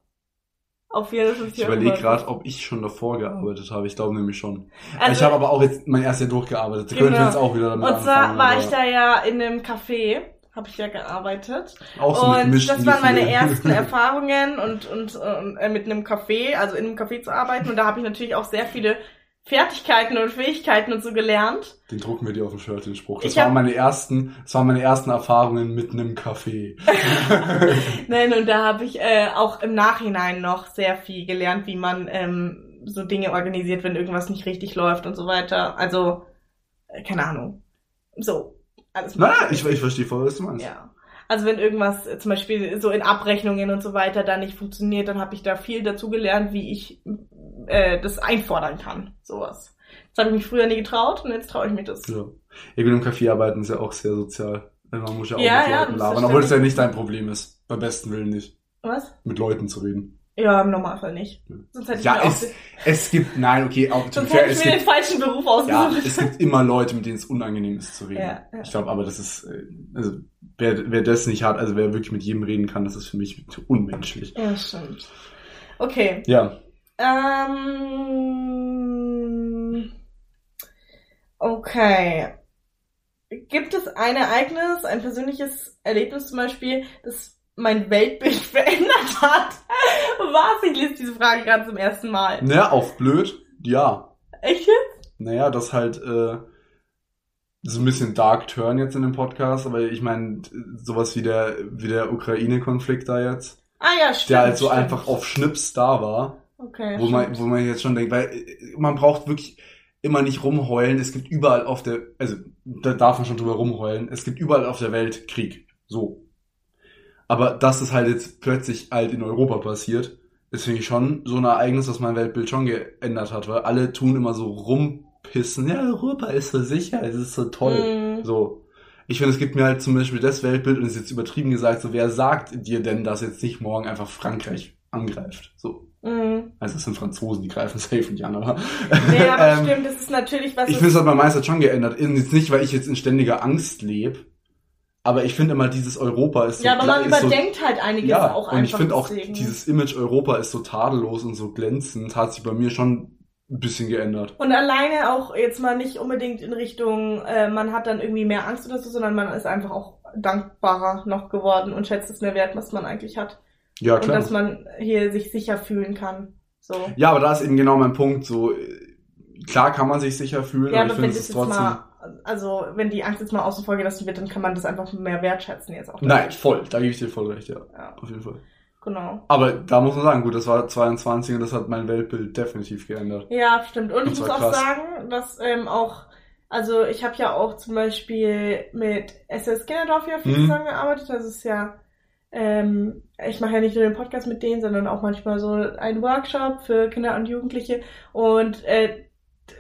Speaker 1: Auf 450
Speaker 2: Ich überlege gerade, ob ich schon davor gearbeitet habe. Ich glaube nämlich schon.
Speaker 1: Also,
Speaker 2: ich habe aber auch jetzt mein erstes Jahr durchgearbeitet. Ich
Speaker 1: Genau.
Speaker 2: könnte jetzt auch wieder damit
Speaker 1: Und zwar
Speaker 2: anfangen.
Speaker 1: war
Speaker 2: aber
Speaker 1: ich da ja in einem Café, habe ich ja gearbeitet.
Speaker 2: auch so
Speaker 1: und das waren meine ersten Erfahrungen und, und, und äh, mit einem Café, also in einem Café zu arbeiten. Und da habe ich natürlich auch sehr viele Fertigkeiten und Fähigkeiten und so gelernt.
Speaker 2: Den drucken wir dir auf dem Shirt, den Spruch. Das
Speaker 1: Ich
Speaker 2: waren meine ersten, das waren meine ersten Erfahrungen mit einem Café.
Speaker 1: Nein, und da habe ich äh, auch im Nachhinein noch sehr viel gelernt, wie man ähm, so Dinge organisiert, wenn irgendwas nicht richtig läuft und so weiter. Also, äh, keine Ahnung. So, alles
Speaker 2: naja, ich, ich verstehe voll, was du meinst.
Speaker 1: Ja. Also wenn irgendwas äh, zum Beispiel so in Abrechnungen und so weiter da nicht funktioniert, dann habe ich da viel dazu gelernt, wie ich äh, das einfordern kann. Sowas. Das habe ich mich früher nie getraut und jetzt traue ich mich das.
Speaker 2: Ja. Ja, gut, im Café arbeiten ist ja auch sehr sozial. Man muss ja auch
Speaker 1: Ja,
Speaker 2: mit
Speaker 1: ja,
Speaker 2: Leuten labern, obwohl das ja nicht dein Problem ist. Beim besten Willen nicht.
Speaker 1: Was?
Speaker 2: Mit Leuten zu reden.
Speaker 1: Ja, im Normalfall nicht. Sonst hätte ich
Speaker 2: Ja,
Speaker 1: auch,
Speaker 2: es, es gibt, nein, okay, auch,
Speaker 1: sonst
Speaker 2: fair,
Speaker 1: hätte ich
Speaker 2: es
Speaker 1: mir den
Speaker 2: gibt,
Speaker 1: falschen Beruf
Speaker 2: ja,
Speaker 1: ausgesucht.
Speaker 2: es gibt immer Leute, mit denen es unangenehm ist zu reden.
Speaker 1: Ja, ja.
Speaker 2: Ich glaube aber, das ist, äh, also, wer, wer das nicht hat, also wer wirklich mit jedem reden kann, das ist für mich unmenschlich.
Speaker 1: ja, stimmt. Okay.
Speaker 2: Ja,
Speaker 1: Ähm, okay. Gibt es ein Ereignis, ein persönliches Erlebnis zum Beispiel, das mein Weltbild verändert hat? Was? Ich lese diese Frage gerade zum ersten Mal.
Speaker 2: naja, auf blöd, ja.
Speaker 1: Echt jetzt?
Speaker 2: Naja, das halt, äh, so ein bisschen Dark Turn jetzt in dem Podcast, aber ich meine, sowas wie der, wie der Ukraine-Konflikt da jetzt,
Speaker 1: Ah ja, stimmt.
Speaker 2: der halt so
Speaker 1: stimmt.
Speaker 2: einfach auf Schnips da war.
Speaker 1: Okay.
Speaker 2: wo man, wo man jetzt schon denkt, weil äh, man braucht wirklich immer nicht rumheulen. Es gibt überall auf der, also da darf man schon drüber rumheulen. Es gibt überall auf der Welt Krieg. So. Aber dass es halt jetzt plötzlich halt in Europa passiert, ist finde ich schon so ein Ereignis, das mein Weltbild schon geändert hat, weil alle tun immer so rumpissen. Ja, Europa ist so sicher, es ist so toll.
Speaker 1: Mhm.
Speaker 2: So. Ich finde, es gibt mir halt zum Beispiel das Weltbild, und es ist jetzt übertrieben gesagt, so, wer sagt dir denn, dass jetzt nicht morgen einfach Frankreich angreift? So.
Speaker 1: Mhm.
Speaker 2: Also es sind Franzosen, die greifen safe nicht an, aber.
Speaker 1: Nee, aber
Speaker 2: ähm,
Speaker 1: stimmt, das ist natürlich was.
Speaker 2: Ich finde, es hat mein Meister schon geändert. Jetzt nicht, weil ich jetzt in ständiger Angst lebe, Aber ich finde immer, dieses Europa ist so
Speaker 1: ja, aber man
Speaker 2: ist so,
Speaker 1: überdenkt halt einiges
Speaker 2: ja,
Speaker 1: auch
Speaker 2: und ich
Speaker 1: einfach.
Speaker 2: finde auch, dieses Image Europa ist so tadellos und so glänzend, hat sich bei mir schon ein bisschen geändert.
Speaker 1: Und alleine auch jetzt mal nicht unbedingt in Richtung, äh, man hat dann irgendwie mehr Angst oder so, sondern man ist einfach auch dankbarer noch geworden und schätzt es mehr wert, was man eigentlich hat.
Speaker 2: Ja,
Speaker 1: Und
Speaker 2: klar.
Speaker 1: dass man hier sich sicher fühlen kann. So.
Speaker 2: Ja, aber da ist eben genau mein Punkt. So, klar kann man sich sicher fühlen,
Speaker 1: Ja,
Speaker 2: aber
Speaker 1: aber
Speaker 2: ich
Speaker 1: wenn
Speaker 2: finde es
Speaker 1: jetzt
Speaker 2: trotzdem.
Speaker 1: mal, also wenn die Angst jetzt mal außen vor gelassen wird, dann kann man das einfach mehr wertschätzen jetzt auch.
Speaker 2: Nein, voll, da gebe ich dir voll recht, ja.
Speaker 1: Ja,
Speaker 2: Auf jeden Fall.
Speaker 1: genau.
Speaker 2: Aber da muss man sagen, gut, das war 22 und das hat mein Weltbild definitiv geändert.
Speaker 1: Ja, stimmt. Und
Speaker 2: Das
Speaker 1: ich muss auch
Speaker 2: krass.
Speaker 1: sagen, dass ähm, auch, also ich habe ja auch zum Beispiel mit SS Kinderdorf ja viel
Speaker 2: Mhm.
Speaker 1: zusammengearbeitet. Das ist ja, ähm, ich mache ja nicht nur den Podcast mit denen, sondern auch manchmal so einen Workshop für Kinder und Jugendliche. Und äh,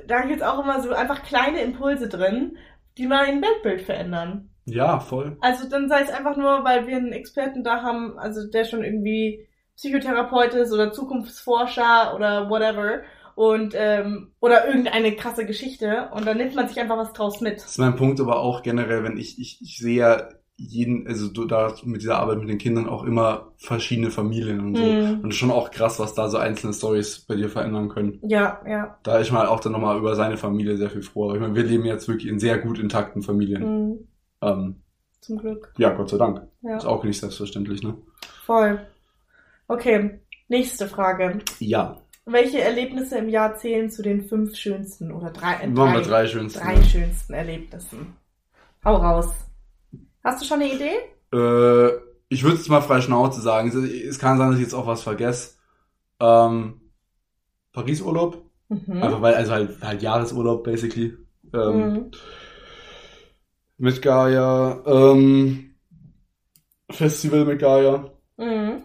Speaker 1: da gibt's auch immer so einfach kleine Impulse drin, die mein Weltbild verändern.
Speaker 2: Ja, voll.
Speaker 1: Also dann sei es einfach nur, weil wir einen Experten da haben, also der schon irgendwie Psychotherapeut ist oder Zukunftsforscher oder whatever und ähm, oder irgendeine krasse Geschichte und dann nimmt man sich einfach was draus mit.
Speaker 2: Das ist mein Punkt aber auch generell, wenn ich, ich, ich sehe ja jeden, also du da mit dieser Arbeit mit den Kindern auch immer verschiedene Familien und so.
Speaker 1: Hm.
Speaker 2: Und schon auch krass, was da so einzelne Stories bei dir verändern können.
Speaker 1: Ja, ja.
Speaker 2: Da ist man halt auch dann nochmal über seine Familie sehr viel froher. Ich meine, wir leben jetzt wirklich in sehr gut intakten Familien.
Speaker 1: Hm.
Speaker 2: Ähm,
Speaker 1: Zum Glück.
Speaker 2: ja, Gott sei Dank.
Speaker 1: Ja.
Speaker 2: Ist auch nicht selbstverständlich, ne?
Speaker 1: Voll. Okay, nächste Frage.
Speaker 2: Ja.
Speaker 1: Welche Erlebnisse im Jahr zählen zu den fünf schönsten oder drei, äh, drei,
Speaker 2: drei schönsten.
Speaker 1: drei schönsten Erlebnissen? Hau raus. Hast du schon eine Idee?
Speaker 2: Äh, ich würde es mal frei Schnauze sagen. Es, kann sein, dass ich jetzt auch was vergesse. Ähm, Paris-Urlaub.
Speaker 1: Mhm.
Speaker 2: Einfach weil, also halt, halt Jahresurlaub, basically. Ähm,
Speaker 1: Mhm.
Speaker 2: Mit Gaia. Ähm, Festival mit Gaia.
Speaker 1: Mhm.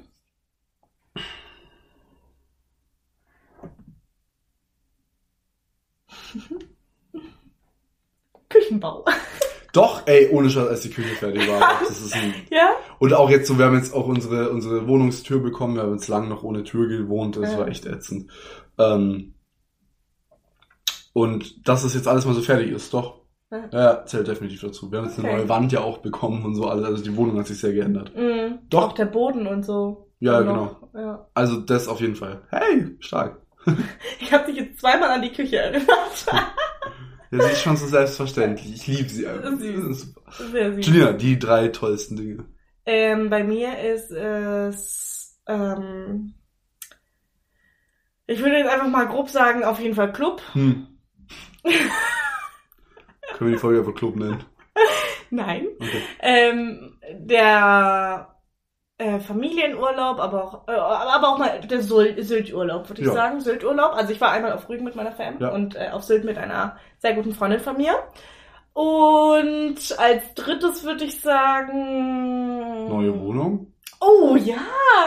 Speaker 2: Doch, ey, ohne Scheiß, als die Küche fertig war. Das ist ein,
Speaker 1: Ja?
Speaker 2: und auch jetzt so, wir haben jetzt auch unsere, unsere Wohnungstür bekommen. Wir haben jetzt lang noch ohne Tür gewohnt. Das
Speaker 1: Ja.
Speaker 2: war echt ätzend. Ähm, und dass das jetzt alles mal so fertig ist, doch.
Speaker 1: Ja.
Speaker 2: Ja, zählt definitiv dazu. Wir haben jetzt eine
Speaker 1: Okay.
Speaker 2: neue Wand ja auch bekommen und so alles. Also die Wohnung hat sich sehr geändert.
Speaker 1: Mhm.
Speaker 2: Doch.
Speaker 1: Auch der Boden und so.
Speaker 2: Ja,
Speaker 1: Und
Speaker 2: genau.
Speaker 1: noch, Ja.
Speaker 2: Also das auf jeden Fall. Hey, stark.
Speaker 1: Ich habe dich jetzt zweimal an die Küche erinnert.
Speaker 2: Das ist schon so selbstverständlich. Ich liebe sie einfach.
Speaker 1: Süß. Sehr süß.
Speaker 2: Julina, die drei tollsten Dinge.
Speaker 1: Ähm, bei mir ist es, ähm, ich würde jetzt einfach mal grob sagen, auf jeden Fall Club.
Speaker 2: Hm. Können wir die Folge einfach Club nennen?
Speaker 1: Nein.
Speaker 2: Okay.
Speaker 1: Ähm, der äh, Familienurlaub, aber auch, äh, aber auch mal der Sylt- Sylt-Urlaub, würde ich
Speaker 2: Ja.
Speaker 1: sagen. Sylt-Urlaub. Also ich war einmal auf Rügen mit meiner Fam
Speaker 2: Ja.
Speaker 1: und äh, auf Sylt mit einer sehr guten Freundin von mir. Und als drittes würde ich sagen.
Speaker 2: Neue Wohnung.
Speaker 1: Oh ja!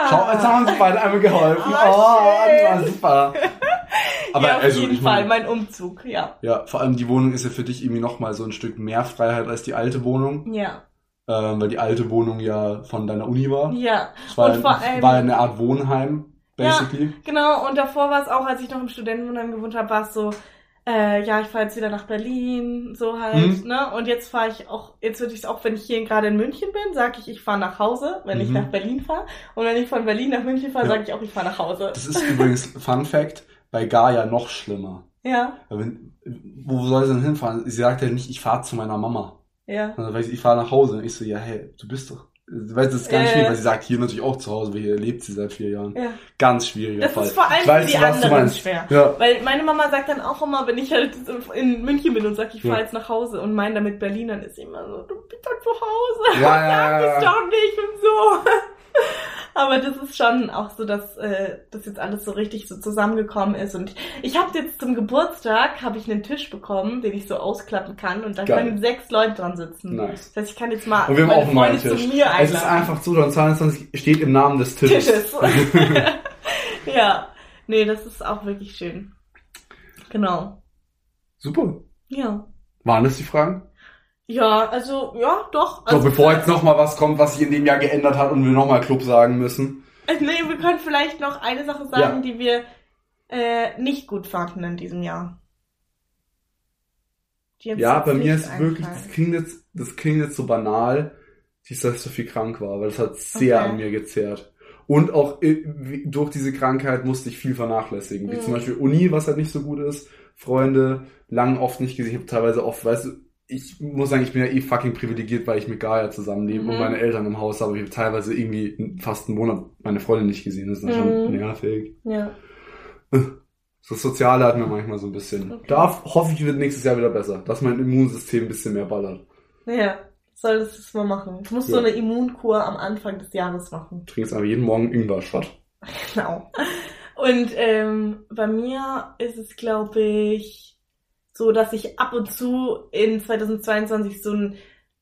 Speaker 2: Schau, jetzt haben uns beide einmal geholfen.
Speaker 1: Ah,
Speaker 2: Oh,
Speaker 1: schön.
Speaker 2: das war super. Aber
Speaker 1: ja, auf
Speaker 2: also,
Speaker 1: jeden Fall, mein Umzug, ja.
Speaker 2: ja, vor allem die Wohnung ist ja für dich irgendwie nochmal so ein Stück mehr Freiheit als die alte Wohnung.
Speaker 1: Ja.
Speaker 2: Ähm, weil die alte Wohnung ja von deiner Uni war.
Speaker 1: Ja.
Speaker 2: Es war,
Speaker 1: Und vor allem-
Speaker 2: war eine Art Wohnheim, basically.
Speaker 1: Genau, und davor war es auch, als ich noch im Studentenwohnheim gewohnt habe, war es so, äh, ja, ich fahre jetzt wieder nach Berlin, so halt,
Speaker 2: Mhm.
Speaker 1: ne? Und jetzt fahre ich auch, jetzt würde ich es auch, wenn ich hier gerade in München bin, sage ich, ich fahre nach Hause, wenn ich
Speaker 2: Mhm.
Speaker 1: nach Berlin fahre. Und wenn ich von Berlin nach München fahre,
Speaker 2: Ja.
Speaker 1: sage ich auch, ich fahre nach Hause.
Speaker 2: Das ist übrigens, Fun Fact, bei Gaia noch schlimmer.
Speaker 1: Ja,
Speaker 2: Wenn, wo soll sie denn hinfahren? Sie sagt ja nicht, ich fahre zu meiner Mama.
Speaker 1: Ja.
Speaker 2: Sondern weil ich, ich fahre nach Hause. Und ich so, ja, hey, du bist doch. Du weißt, das ist ganz
Speaker 1: Ja,
Speaker 2: schwierig, weil sie sagt hier natürlich auch zu Hause, weil hier lebt sie seit vier Jahren.
Speaker 1: Ja.
Speaker 2: Ganz schwieriger
Speaker 1: Das
Speaker 2: Fall.
Speaker 1: ist vor allem
Speaker 2: Ich weiß,
Speaker 1: für die
Speaker 2: du
Speaker 1: anderen schwer.
Speaker 2: Ja.
Speaker 1: Weil meine Mama sagt dann auch immer, wenn ich halt in München bin und sage, ich fahre
Speaker 2: Ja.
Speaker 1: jetzt nach Hause und meine damit Berlin, dann ist sie immer so, du bist doch zu Hause.
Speaker 2: Ja, ja, ja, ja.
Speaker 1: doch nicht und so. Aber das ist schon auch so, dass äh, das jetzt alles so richtig so zusammengekommen ist. Und ich habe jetzt zum Geburtstag habe ich einen Tisch bekommen, den ich so ausklappen kann und da
Speaker 2: Geil.
Speaker 1: können sechs Leute dran sitzen.
Speaker 2: Nice.
Speaker 1: Das heißt, ich kann jetzt mal
Speaker 2: Und wir haben auch
Speaker 1: Freunde
Speaker 2: Tisch.
Speaker 1: zu mir
Speaker 2: Es ist
Speaker 1: einladen.
Speaker 2: einfach so, dann 22 steht im Namen des Tisches.
Speaker 1: Tisches. ja, nee, das ist auch wirklich schön. Genau.
Speaker 2: Super.
Speaker 1: Ja.
Speaker 2: Waren das die Fragen?
Speaker 1: Ja, also, ja, doch.
Speaker 2: So,
Speaker 1: Also,
Speaker 2: bevor jetzt nochmal was kommt, was sich in dem Jahr geändert hat und wir nochmal Club sagen müssen.
Speaker 1: Also, nee, wir können vielleicht noch eine Sache sagen, die wir äh, nicht gut fanden in diesem Jahr. Die
Speaker 2: Ja, bei mir ist wirklich, das klingt jetzt, das klingt jetzt so banal, dass ich so viel krank war, weil das hat sehr
Speaker 1: Okay.
Speaker 2: an mir gezehrt. Und auch äh, durch diese Krankheit musste ich viel vernachlässigen. Wie
Speaker 1: Mhm.
Speaker 2: zum Beispiel Uni, was halt nicht so gut ist. Freunde, lang oft nicht gesehen. Ich habe teilweise oft, weißt du, ich muss sagen, ich bin ja eh fucking privilegiert, weil ich mit Gaia zusammenlebe
Speaker 1: Mhm.
Speaker 2: und meine Eltern im Haus habe. Ich habe teilweise irgendwie fast einen Monat meine Freundin nicht gesehen. Das ist dann schon
Speaker 1: Mhm.
Speaker 2: nervig.
Speaker 1: Ja.
Speaker 2: Das Soziale hat mir manchmal so ein bisschen.
Speaker 1: Okay.
Speaker 2: Da hoffe ich, wird nächstes Jahr wieder besser, dass mein Immunsystem ein bisschen mehr ballert.
Speaker 1: Ja. Solltest du es mal machen. Du musst
Speaker 2: Ja.
Speaker 1: so eine Immunkur am Anfang des Jahres machen.
Speaker 2: Trinke jetzt einfach jeden Morgen Ingwer-Shot.
Speaker 1: Genau. Und ähm, bei mir ist es, glaube ich, so, dass ich ab und zu in 2022 so einen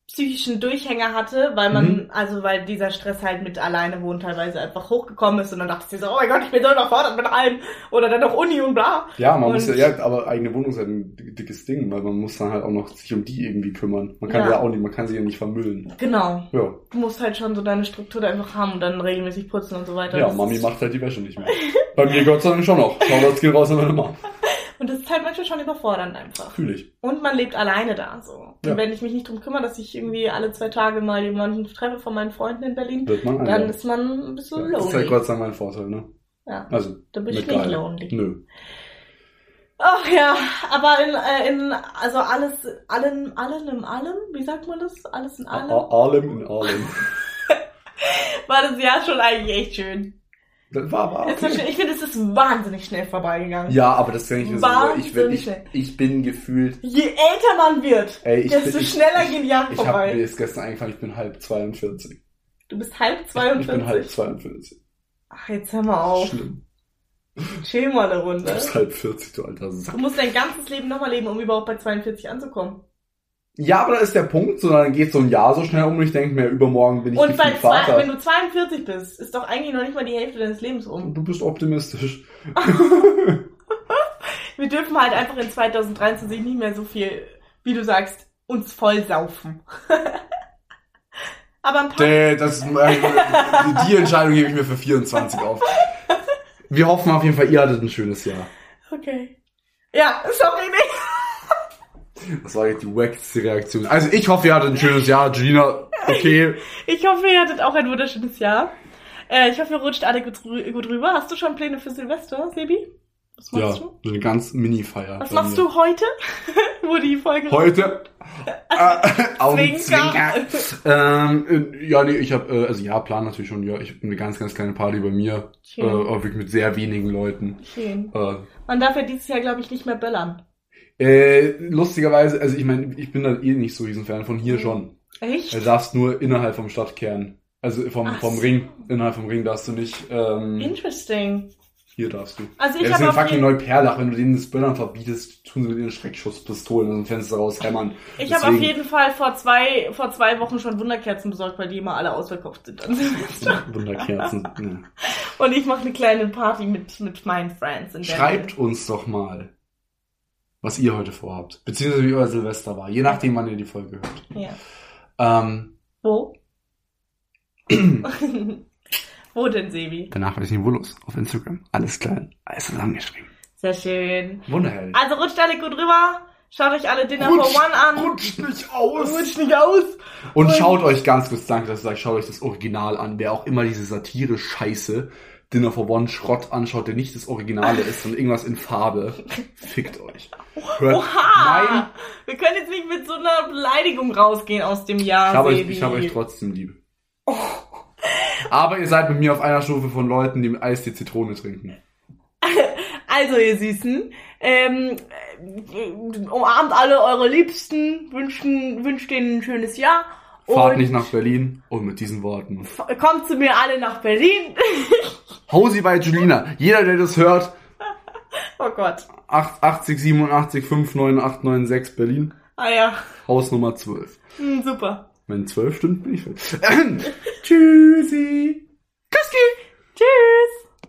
Speaker 1: psychischen Durchhänger hatte, weil man,
Speaker 2: Mhm.
Speaker 1: also weil dieser Stress halt mit alleine wohnen teilweise einfach hochgekommen ist und dann dachte ich so, oh mein Gott, ich bin so überfordert mit allem oder dann noch Uni und bla.
Speaker 2: Ja, man muss ja,
Speaker 1: Und-
Speaker 2: ja, aber eigene Wohnung ist halt ein dickes Ding, weil man muss dann halt auch noch sich um die irgendwie kümmern. Man kann
Speaker 1: Ja.
Speaker 2: ja, auch nicht, man kann sie ja nicht vermüllen.
Speaker 1: Genau.
Speaker 2: Ja,
Speaker 1: Du musst halt schon so deine Struktur da einfach haben und dann regelmäßig putzen und so weiter.
Speaker 2: ja Mami macht halt die Wäsche nicht mehr. Bei mir Gott sei Dank schon noch. Schau, das geht raus an meine Mama.
Speaker 1: Und das ist halt manchmal schon überfordernd einfach.
Speaker 2: Fühl ich.
Speaker 1: Und man lebt alleine da, so. Und
Speaker 2: Ja.
Speaker 1: wenn ich mich nicht drum kümmere, dass ich irgendwie alle zwei Tage mal jemanden treffe von meinen Freunden in Berlin, dann
Speaker 2: einsam.
Speaker 1: ist man ein bisschen
Speaker 2: Ja, Das ist halt
Speaker 1: lonely.
Speaker 2: Gott sei Dank mein Vorteil, ne?
Speaker 1: Ja,
Speaker 2: Also,
Speaker 1: da bin ich nicht lonely.
Speaker 2: Nö.
Speaker 1: Ach ja, aber in, äh, in also alles, allen, allen im allem, wie sagt man das? Alles in allem?
Speaker 2: A- Allem in allem.
Speaker 1: War das Jahr schon eigentlich echt schön.
Speaker 2: Das war aber
Speaker 1: war schön. Ich finde, es ist wahnsinnig schnell vorbeigegangen.
Speaker 2: Ja, aber das kann ich mir so. Ich, bin- ich, ich bin gefühlt.
Speaker 1: Je älter man wird,
Speaker 2: Ey, ich
Speaker 1: desto
Speaker 2: bin, ich,
Speaker 1: schneller gehen die Jahre
Speaker 2: Ich habe mir
Speaker 1: vorbei.
Speaker 2: jetzt gestern eingefallen, ich bin halb 42.
Speaker 1: Du bist halb
Speaker 2: Ich
Speaker 1: 42.
Speaker 2: bin halb 42.
Speaker 1: Ach, jetzt hör mal auf.
Speaker 2: Schlimm.
Speaker 1: Chill mal eine
Speaker 2: Du
Speaker 1: Runde.
Speaker 2: bist halb 40, du alter Sack.
Speaker 1: Du musst dein ganzes Leben nochmal leben, um überhaupt bei 42 anzukommen.
Speaker 2: Ja, aber da ist der Punkt, so dann geht so ein Jahr so schnell um und ich denke mir, übermorgen bin ich
Speaker 1: Und zwei,
Speaker 2: Vater.
Speaker 1: wenn du 42 bist, ist doch eigentlich noch nicht mal die Hälfte deines Lebens um.
Speaker 2: Du bist optimistisch.
Speaker 1: Wir dürfen halt einfach in 2023 nicht mehr so viel, wie du sagst, uns voll saufen. Aber ein paar.
Speaker 2: Nee, das, äh, die Entscheidung gebe ich mir für 24 auf. Wir hoffen auf jeden Fall, ihr hattet ein schönes Jahr.
Speaker 1: Okay. Ja, sorry, nicht.
Speaker 2: Das war jetzt die wackste Reaktion. Also ich hoffe, ihr hattet ein schönes Jahr. Gina, okay.
Speaker 1: Ich hoffe, ihr hattet auch ein wunderschönes Jahr. Äh, ich hoffe, ihr rutscht alle gut, rü- gut rüber. Hast du schon Pläne für Silvester, Sebi? Was
Speaker 2: Ja,
Speaker 1: machst du?
Speaker 2: so eine ganz Mini-Feier.
Speaker 1: Was machst
Speaker 2: mir.
Speaker 1: du heute? Wo die Folge
Speaker 2: Heute? äh, Augenzwinker.
Speaker 1: Zwinker.
Speaker 2: ähm, äh, ja, nee, ich habe, äh, also ja, plan natürlich schon, ja, ich habe eine ganz, ganz kleine Party bei mir. Äh,
Speaker 1: Schön.
Speaker 2: wirklich mit sehr wenigen Leuten.
Speaker 1: Schön.
Speaker 2: Äh,
Speaker 1: Man darf ja dieses Jahr, glaube ich, nicht mehr böllern.
Speaker 2: Äh, lustigerweise, also ich meine, ich bin da eh nicht so riesen Fan von hier
Speaker 1: Mhm.
Speaker 2: schon.
Speaker 1: Echt?
Speaker 2: Du darfst nur innerhalb vom Stadtkern. Also vom,
Speaker 1: Ach
Speaker 2: vom
Speaker 1: so.
Speaker 2: Ring. Innerhalb vom Ring darfst du nicht. Ähm,
Speaker 1: Interesting.
Speaker 2: hier darfst du.
Speaker 1: Also
Speaker 2: Ja,
Speaker 1: ich
Speaker 2: das ist
Speaker 1: auf
Speaker 2: fucking Neuperlach. Wenn du denen das Böllern verbietest, tun sie mit ihren Schreckschusspistolen aus dem Fenster raushämmern.
Speaker 1: ich habe auf jeden Fall vor zwei, vor zwei Wochen schon Wunderkerzen besorgt, weil die immer alle ausverkauft sind.
Speaker 2: Wunderkerzen. ja.
Speaker 1: Und ich mache eine kleine Party mit, mit meinen Friends. In
Speaker 2: Schreibt uns doch mal, was ihr heute vorhabt. Beziehungsweise wie euer Silvester war. Je nachdem, wann ihr die Folge hört.
Speaker 1: Ja.
Speaker 2: Ähm,
Speaker 1: Wo? Wo denn, Sebi?
Speaker 2: danach weiß ich nicht, wo los. Auf Instagram. Alles klein. Alles zusammengeschrieben.
Speaker 1: Sehr schön.
Speaker 2: Wunderherrlich.
Speaker 1: Also rutscht alle gut rüber. Schaut euch alle Dinner for
Speaker 2: Rutscht-
Speaker 1: One an.
Speaker 2: Rutscht nicht aus.
Speaker 1: Rutscht nicht aus.
Speaker 2: Und
Speaker 1: Und-
Speaker 2: schaut euch ganz kurz, danke, dass ihr sagt, schaut euch das Original an. Wer auch immer diese Satire-Scheiße Dinner for One Schrott anschaut, der nicht das Originale ist, sondern irgendwas in Farbe, fickt euch. Hört
Speaker 1: Oha!
Speaker 2: Nein,
Speaker 1: Wir können jetzt nicht mit so einer Beleidigung rausgehen aus dem Jahr,
Speaker 2: ich habe euch, ich hab euch trotzdem lieb. Aber ihr seid mit mir auf einer Stufe von Leuten, die mit Eis die Zitrone trinken.
Speaker 1: Also, ihr Süßen, ähm, äh, umarmt alle eure Liebsten, wünschen, wünscht denen ein schönes Jahr.
Speaker 2: Fahrt
Speaker 1: und
Speaker 2: nicht nach Berlin. Und mit diesen Worten.
Speaker 1: kommt zu mir alle nach Berlin.
Speaker 2: Hausi bei Julina. Jeder, der das hört,
Speaker 1: oh Gott.
Speaker 2: 80 87 59896 Berlin.
Speaker 1: Ah ja,
Speaker 2: Haus Nummer 12.
Speaker 1: hm, super.
Speaker 2: Wenn 12 stimmt, bin ich fit. Tschüssi.
Speaker 1: Tschüss.